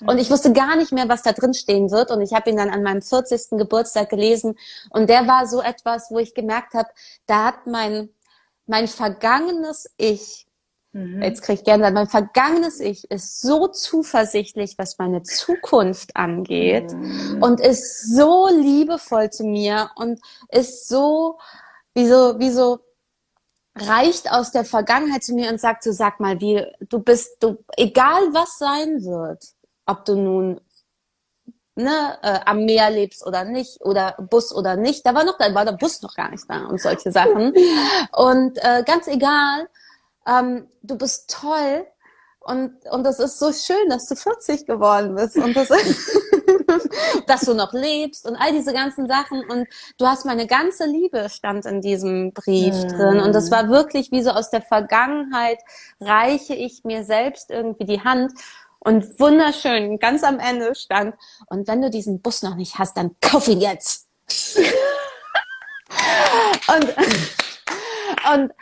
Und ich wusste gar nicht mehr, was da drin stehen wird. Und ich habe ihn dann an meinem 40. Geburtstag gelesen. Und der war so etwas, wo ich gemerkt habe, da hat mein, mein vergangenes Ich Mhm. Jetzt kriege ich gerne mein vergangenes Ich ist so zuversichtlich, was meine Zukunft angeht mhm. und ist so liebevoll zu mir und ist so, wie so, wie so reicht aus der Vergangenheit zu mir und sagt so, sag mal, wie, du bist, du, egal was sein wird, ob du nun ne, äh, am Meer lebst oder nicht oder Bus oder nicht, da war noch, da war der Bus noch gar nicht da und solche Sachen und äh, ganz egal, ähm, du bist toll. Und, und das ist so schön, dass du 40 geworden bist. Und das, dass du noch lebst und all diese ganzen Sachen. Und du hast meine ganze Liebe stand in diesem Brief mm. drin. Und das war wirklich wie so aus der Vergangenheit reiche ich mir selbst irgendwie die Hand. Und wunderschön, ganz am Ende stand und wenn du diesen Bus noch nicht hast, dann kauf ihn jetzt. und, und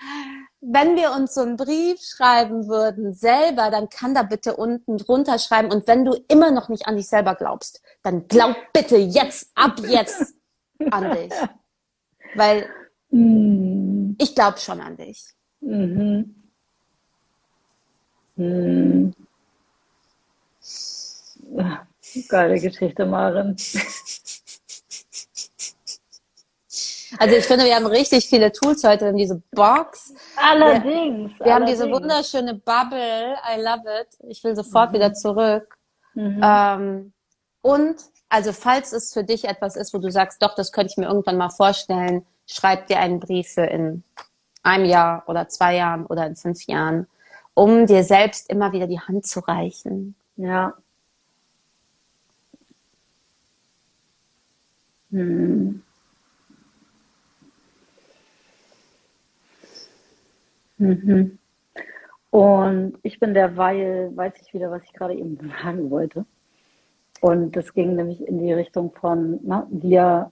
wenn wir uns so einen Brief schreiben würden selber, dann kann da bitte unten drunter schreiben. Und wenn du immer noch nicht an dich selber glaubst, dann glaub bitte jetzt, ab jetzt an dich. Weil mm. ich glaube schon an dich. Mhm. Mhm. Geile Geschichte, Maren. Also ich finde, wir haben richtig viele Tools heute. Wir haben diese Box. Allerdings. Wir, wir allerdings. haben diese wunderschöne Bubble. I love it. Ich will sofort mhm. wieder zurück. Mhm. Ähm, und also falls es für dich etwas ist, wo du sagst, doch, das könnte ich mir irgendwann mal vorstellen, schreib dir einen Brief für in einem Jahr oder zwei Jahren oder in fünf Jahren, um dir selbst immer wieder die Hand zu reichen. Ja. Hm. Mhm. Und ich bin derweil, weiß ich wieder, was ich gerade eben sagen wollte. Und das ging nämlich in die Richtung von, na, wir,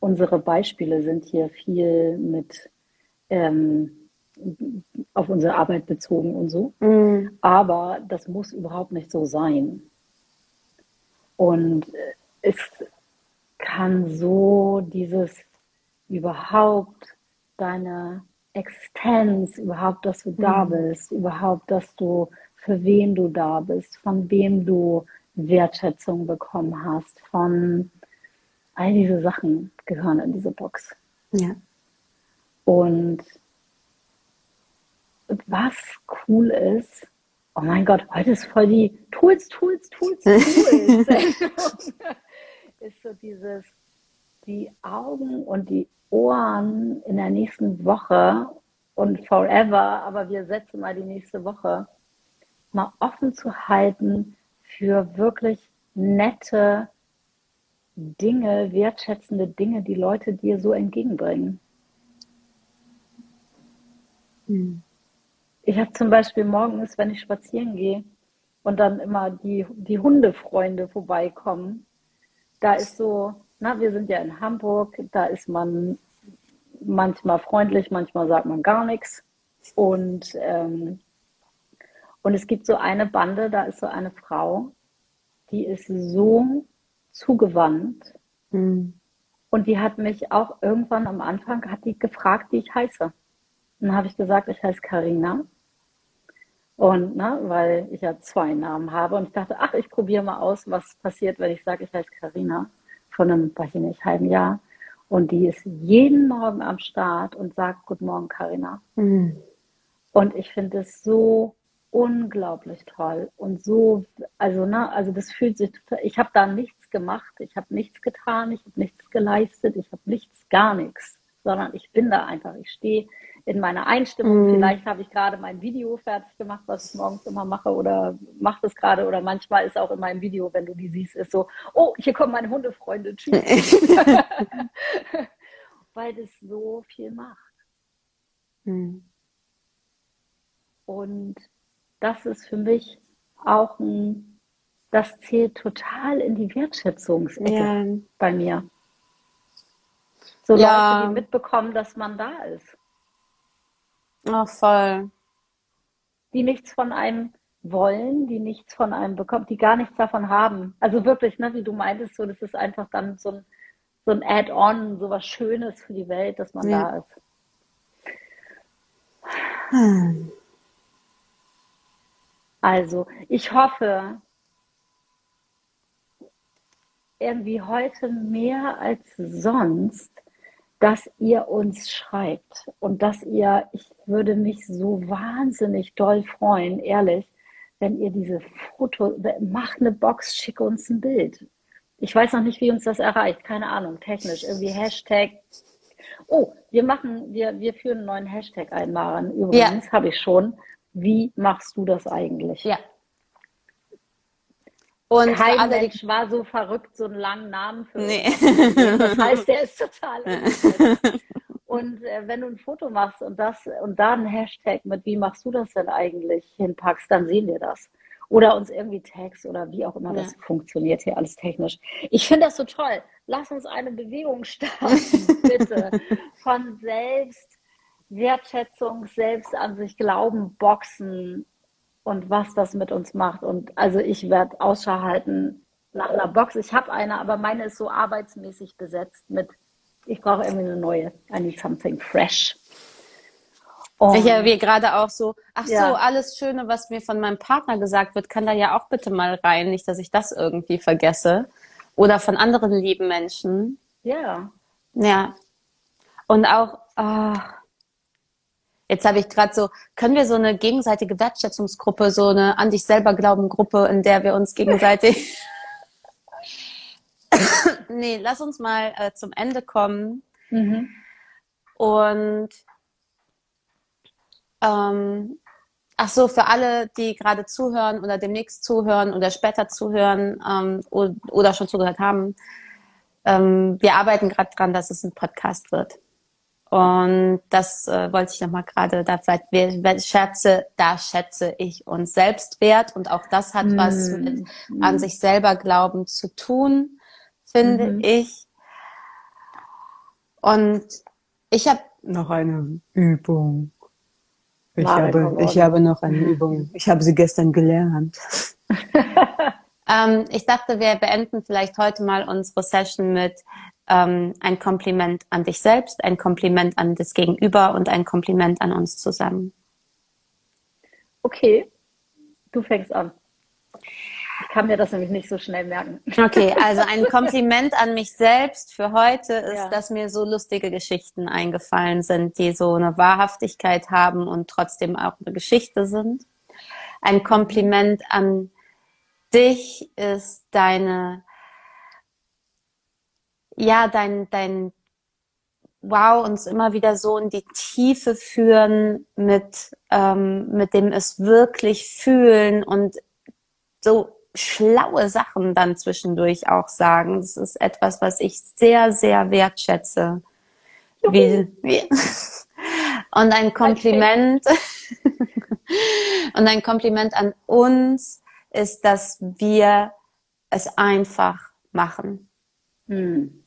unsere Beispiele sind hier viel mit ähm, auf unsere Arbeit bezogen und so. Mhm. Aber das muss überhaupt nicht so sein. Und es kann so dieses überhaupt deine Existenz, überhaupt, dass du da mhm. bist, überhaupt, dass du für wen du da bist, von wem du Wertschätzung bekommen hast, von all diese Sachen gehören in diese Box. Ja. Und was cool ist, oh mein Gott, heute ist voll die Tools, Tools, Tools, Tools. ist so dieses, die Augen und die Ohren in der nächsten Woche und forever, aber wir setzen mal die nächste Woche, mal offen zu halten für wirklich nette Dinge, wertschätzende Dinge, die Leute dir so entgegenbringen. Hm. Ich habe zum Beispiel morgens, wenn ich spazieren gehe und dann immer die, die Hundefreunde vorbeikommen, da ist so, na, wir sind ja in Hamburg, da ist man manchmal freundlich, manchmal sagt man gar nichts. Und, ähm, und es gibt so eine Bande, da ist so eine Frau, die ist so zugewandt. Mhm. Und die hat mich auch irgendwann am Anfang, hat die gefragt, wie ich heiße. Und dann habe ich gesagt, ich heiße Karina. Und, ne, weil ich ja zwei Namen habe. Und ich dachte, ach, ich probiere mal aus, was passiert, wenn ich sage, ich heiße Karina. Von einem, weiß ich nicht, halben Jahr. Und die ist jeden Morgen am Start und sagt, Guten Morgen, Karina. Mhm. Und ich finde es so unglaublich toll und so, also, ne, also das fühlt sich, ich habe da nichts gemacht, ich habe nichts getan, ich habe nichts geleistet, ich habe nichts, gar nichts, sondern ich bin da einfach, ich stehe in meiner Einstimmung. Mm. Vielleicht habe ich gerade mein Video fertig gemacht, was ich morgens immer mache oder mache das gerade oder manchmal ist auch in meinem Video, wenn du die siehst, ist so, oh, hier kommen meine Hundefreunde, tschüss. Weil das so viel macht. Mm. Und das ist für mich auch ein, das zählt total in die Wertschätzungsecke ja. bei mir. So ja. Leute, die mitbekommen, dass man da ist. Ach, voll. Die nichts von einem wollen, die nichts von einem bekommen, die gar nichts davon haben. Also wirklich, ne, wie du meintest, so, das ist einfach dann so ein, so ein Add-on, so was Schönes für die Welt, dass man ja. da ist. Hm. Also, ich hoffe, irgendwie heute mehr als sonst dass ihr uns schreibt und dass ihr, ich würde mich so wahnsinnig doll freuen, ehrlich, wenn ihr diese Foto, macht eine Box, schicke uns ein Bild. Ich weiß noch nicht, wie uns das erreicht, keine Ahnung, technisch, irgendwie Hashtag. Oh, wir machen, wir, wir führen einen neuen Hashtag ein, Maren. Übrigens ja. habe ich schon. Wie machst du das eigentlich? Ja, und kein Mensch war so verrückt, so einen langen Namen für nee. Das heißt, der ist total Und äh, wenn du ein Foto machst und das und da ein Hashtag mit wie machst du das denn eigentlich hinpackst, dann sehen wir das. Oder uns irgendwie Tags oder wie auch immer ja. das funktioniert hier alles technisch. Ich finde das so toll. Lass uns eine Bewegung starten, bitte. Von selbst Wertschätzung, selbst an sich glauben, Boxen, und was das mit uns macht. Und also ich werde Ausschau halten nach einer Box. Ich habe eine, aber meine ist so arbeitsmäßig besetzt mit, ich brauche irgendwie eine neue. I need something fresh. Und, ja, wir gerade auch so, ach ja. so, alles Schöne, was mir von meinem Partner gesagt wird, kann da ja auch bitte mal rein, nicht, dass ich das irgendwie vergesse. Oder von anderen lieben Menschen. Ja. Ja. Und auch, ach, Jetzt habe ich gerade so, können wir so eine gegenseitige Wertschätzungsgruppe, so eine an dich selber glauben Gruppe, in der wir uns gegenseitig. nee, lass uns mal äh, zum Ende kommen. Mhm. Und ähm, ach so, für alle, die gerade zuhören oder demnächst zuhören oder später zuhören ähm, oder, oder schon zugehört haben, ähm, wir arbeiten gerade dran, dass es ein Podcast wird. Und das äh, wollte ich nochmal gerade, da vielleicht wir, schätze, da schätze ich uns Selbstwert und auch das hat mm. was mit an sich selber glauben zu tun, finde mm. ich. Und ich habe noch eine Übung. Ich habe, ich habe noch eine Übung. Ich habe sie gestern gelernt. ähm, ich dachte, wir beenden vielleicht heute mal unsere Session mit ähm, ein Kompliment an dich selbst, ein Kompliment an das Gegenüber und ein Kompliment an uns zusammen. Okay, du fängst an. Ich kann mir das nämlich nicht so schnell merken. Okay, also ein Kompliment an mich selbst für heute ist, ja. dass mir so lustige Geschichten eingefallen sind, die so eine Wahrhaftigkeit haben und trotzdem auch eine Geschichte sind. Ein Kompliment an dich ist deine ja, dein, dein Wow uns immer wieder so in die Tiefe führen mit, ähm, mit dem es wirklich fühlen und so schlaue Sachen dann zwischendurch auch sagen. Das ist etwas, was ich sehr, sehr wertschätze. Wie, wie. Und ein Kompliment, und ein Kompliment an uns ist, dass wir es einfach machen. Hm.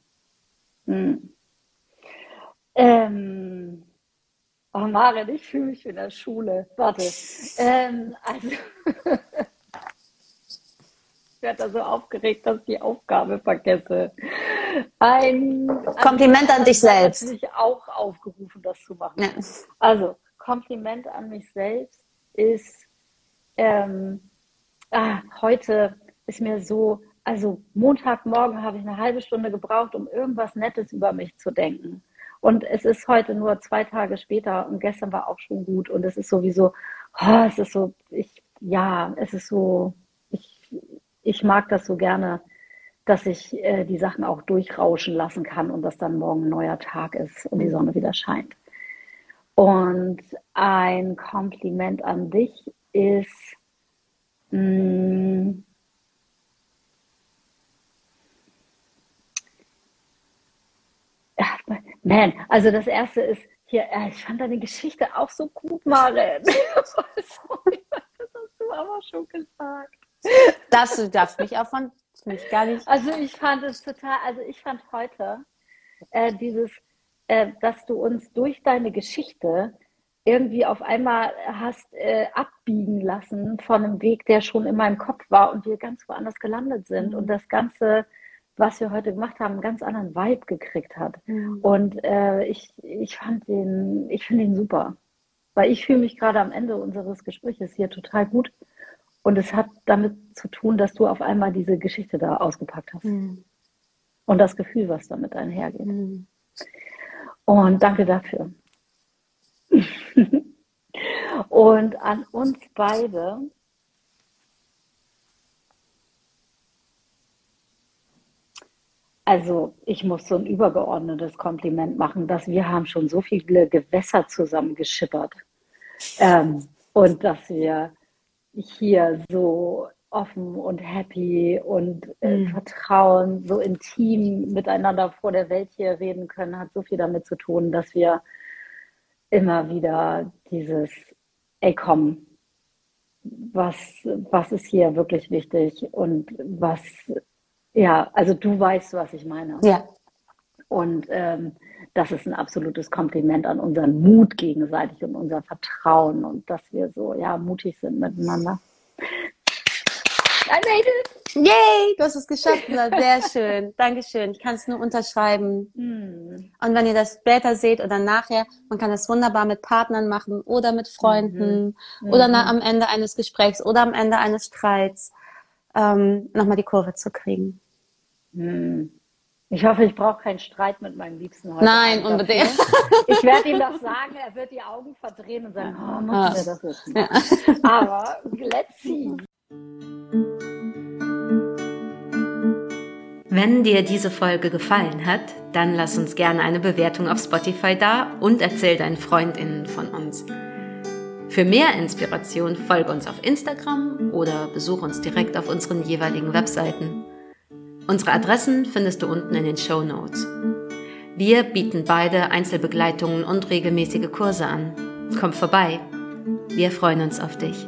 Hm. Ähm, oh Maren, ich fühle mich in der Schule. Warte. Ähm, also, ich werde da so aufgeregt, dass ich die Aufgabe vergesse. Ein Kompliment an dich selbst. Ich mich auch aufgerufen, das zu machen. Ja. Also, Kompliment an mich selbst ist, ähm, ah, heute ist mir so also Montagmorgen habe ich eine halbe Stunde gebraucht, um irgendwas Nettes über mich zu denken. Und es ist heute nur zwei Tage später und gestern war auch schon gut. Und es ist sowieso, oh, es ist so, ich, ja, es ist so, ich, ich mag das so gerne, dass ich äh, die Sachen auch durchrauschen lassen kann und dass dann morgen ein neuer Tag ist und die Sonne wieder scheint. Und ein Kompliment an dich ist, mh, mm, Man, also das erste ist hier, äh, ich fand deine Geschichte auch so gut, Maren. das hast du aber schon gesagt. Das, du darfst mich auch von mich gar nicht. Also ich fand es total, also ich fand heute äh, dieses, äh, dass du uns durch deine Geschichte irgendwie auf einmal hast äh, abbiegen lassen von einem Weg, der schon in meinem Kopf war und wir ganz woanders gelandet sind. Mhm. Und das Ganze was wir heute gemacht haben, einen ganz anderen Vibe gekriegt hat. Mhm. Und äh, ich, ich fand den, ich finde ihn super. Weil ich fühle mich gerade am Ende unseres Gesprächs hier total gut. Und es hat damit zu tun, dass du auf einmal diese Geschichte da ausgepackt hast. Mhm. Und das Gefühl, was damit einhergeht. Mhm. Und danke dafür. Und an uns beide Also ich muss so ein übergeordnetes Kompliment machen, dass wir haben schon so viele Gewässer zusammen geschippert ähm, und dass wir hier so offen und happy und äh, mhm. Vertrauen, so intim miteinander vor der Welt hier reden können, hat so viel damit zu tun, dass wir immer wieder dieses, ey komm, was, was ist hier wirklich wichtig und was ja, also du weißt, was ich meine. Ja. Und ähm, das ist ein absolutes Kompliment an unseren Mut gegenseitig und unser Vertrauen und dass wir so ja mutig sind miteinander. I made it! Yay, du hast es geschafft. Sehr schön. Dankeschön. Ich kann es nur unterschreiben. Hm. Und wenn ihr das später seht oder nachher, man kann das wunderbar mit Partnern machen oder mit Freunden mhm. oder mhm. am Ende eines Gesprächs oder am Ende eines Streits ähm, nochmal die Kurve zu kriegen. Hm. Ich hoffe, ich brauche keinen Streit mit meinem Liebsten heute. Nein, Abend unbedingt. dafür. Ich werde ihm das sagen, er wird die Augen verdrehen und sagen, oh, muss ich mir das jetzt machen. Aber let's see. Wenn dir diese Folge gefallen hat, dann lass uns gerne eine Bewertung auf Spotify da und erzähl deinen Freundinnen von uns. Für mehr Inspiration folge uns auf Instagram oder besuch uns direkt auf unseren jeweiligen Webseiten. Unsere Adressen findest du unten in den Show Notes. Wir bieten beide Einzelbegleitungen und regelmäßige Kurse an. Komm vorbei. Wir freuen uns auf dich.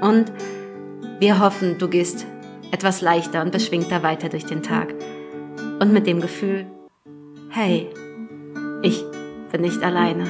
Und wir hoffen, du gehst etwas leichter und beschwingter weiter durch den Tag. Und mit dem Gefühl, hey, ich bin nicht alleine.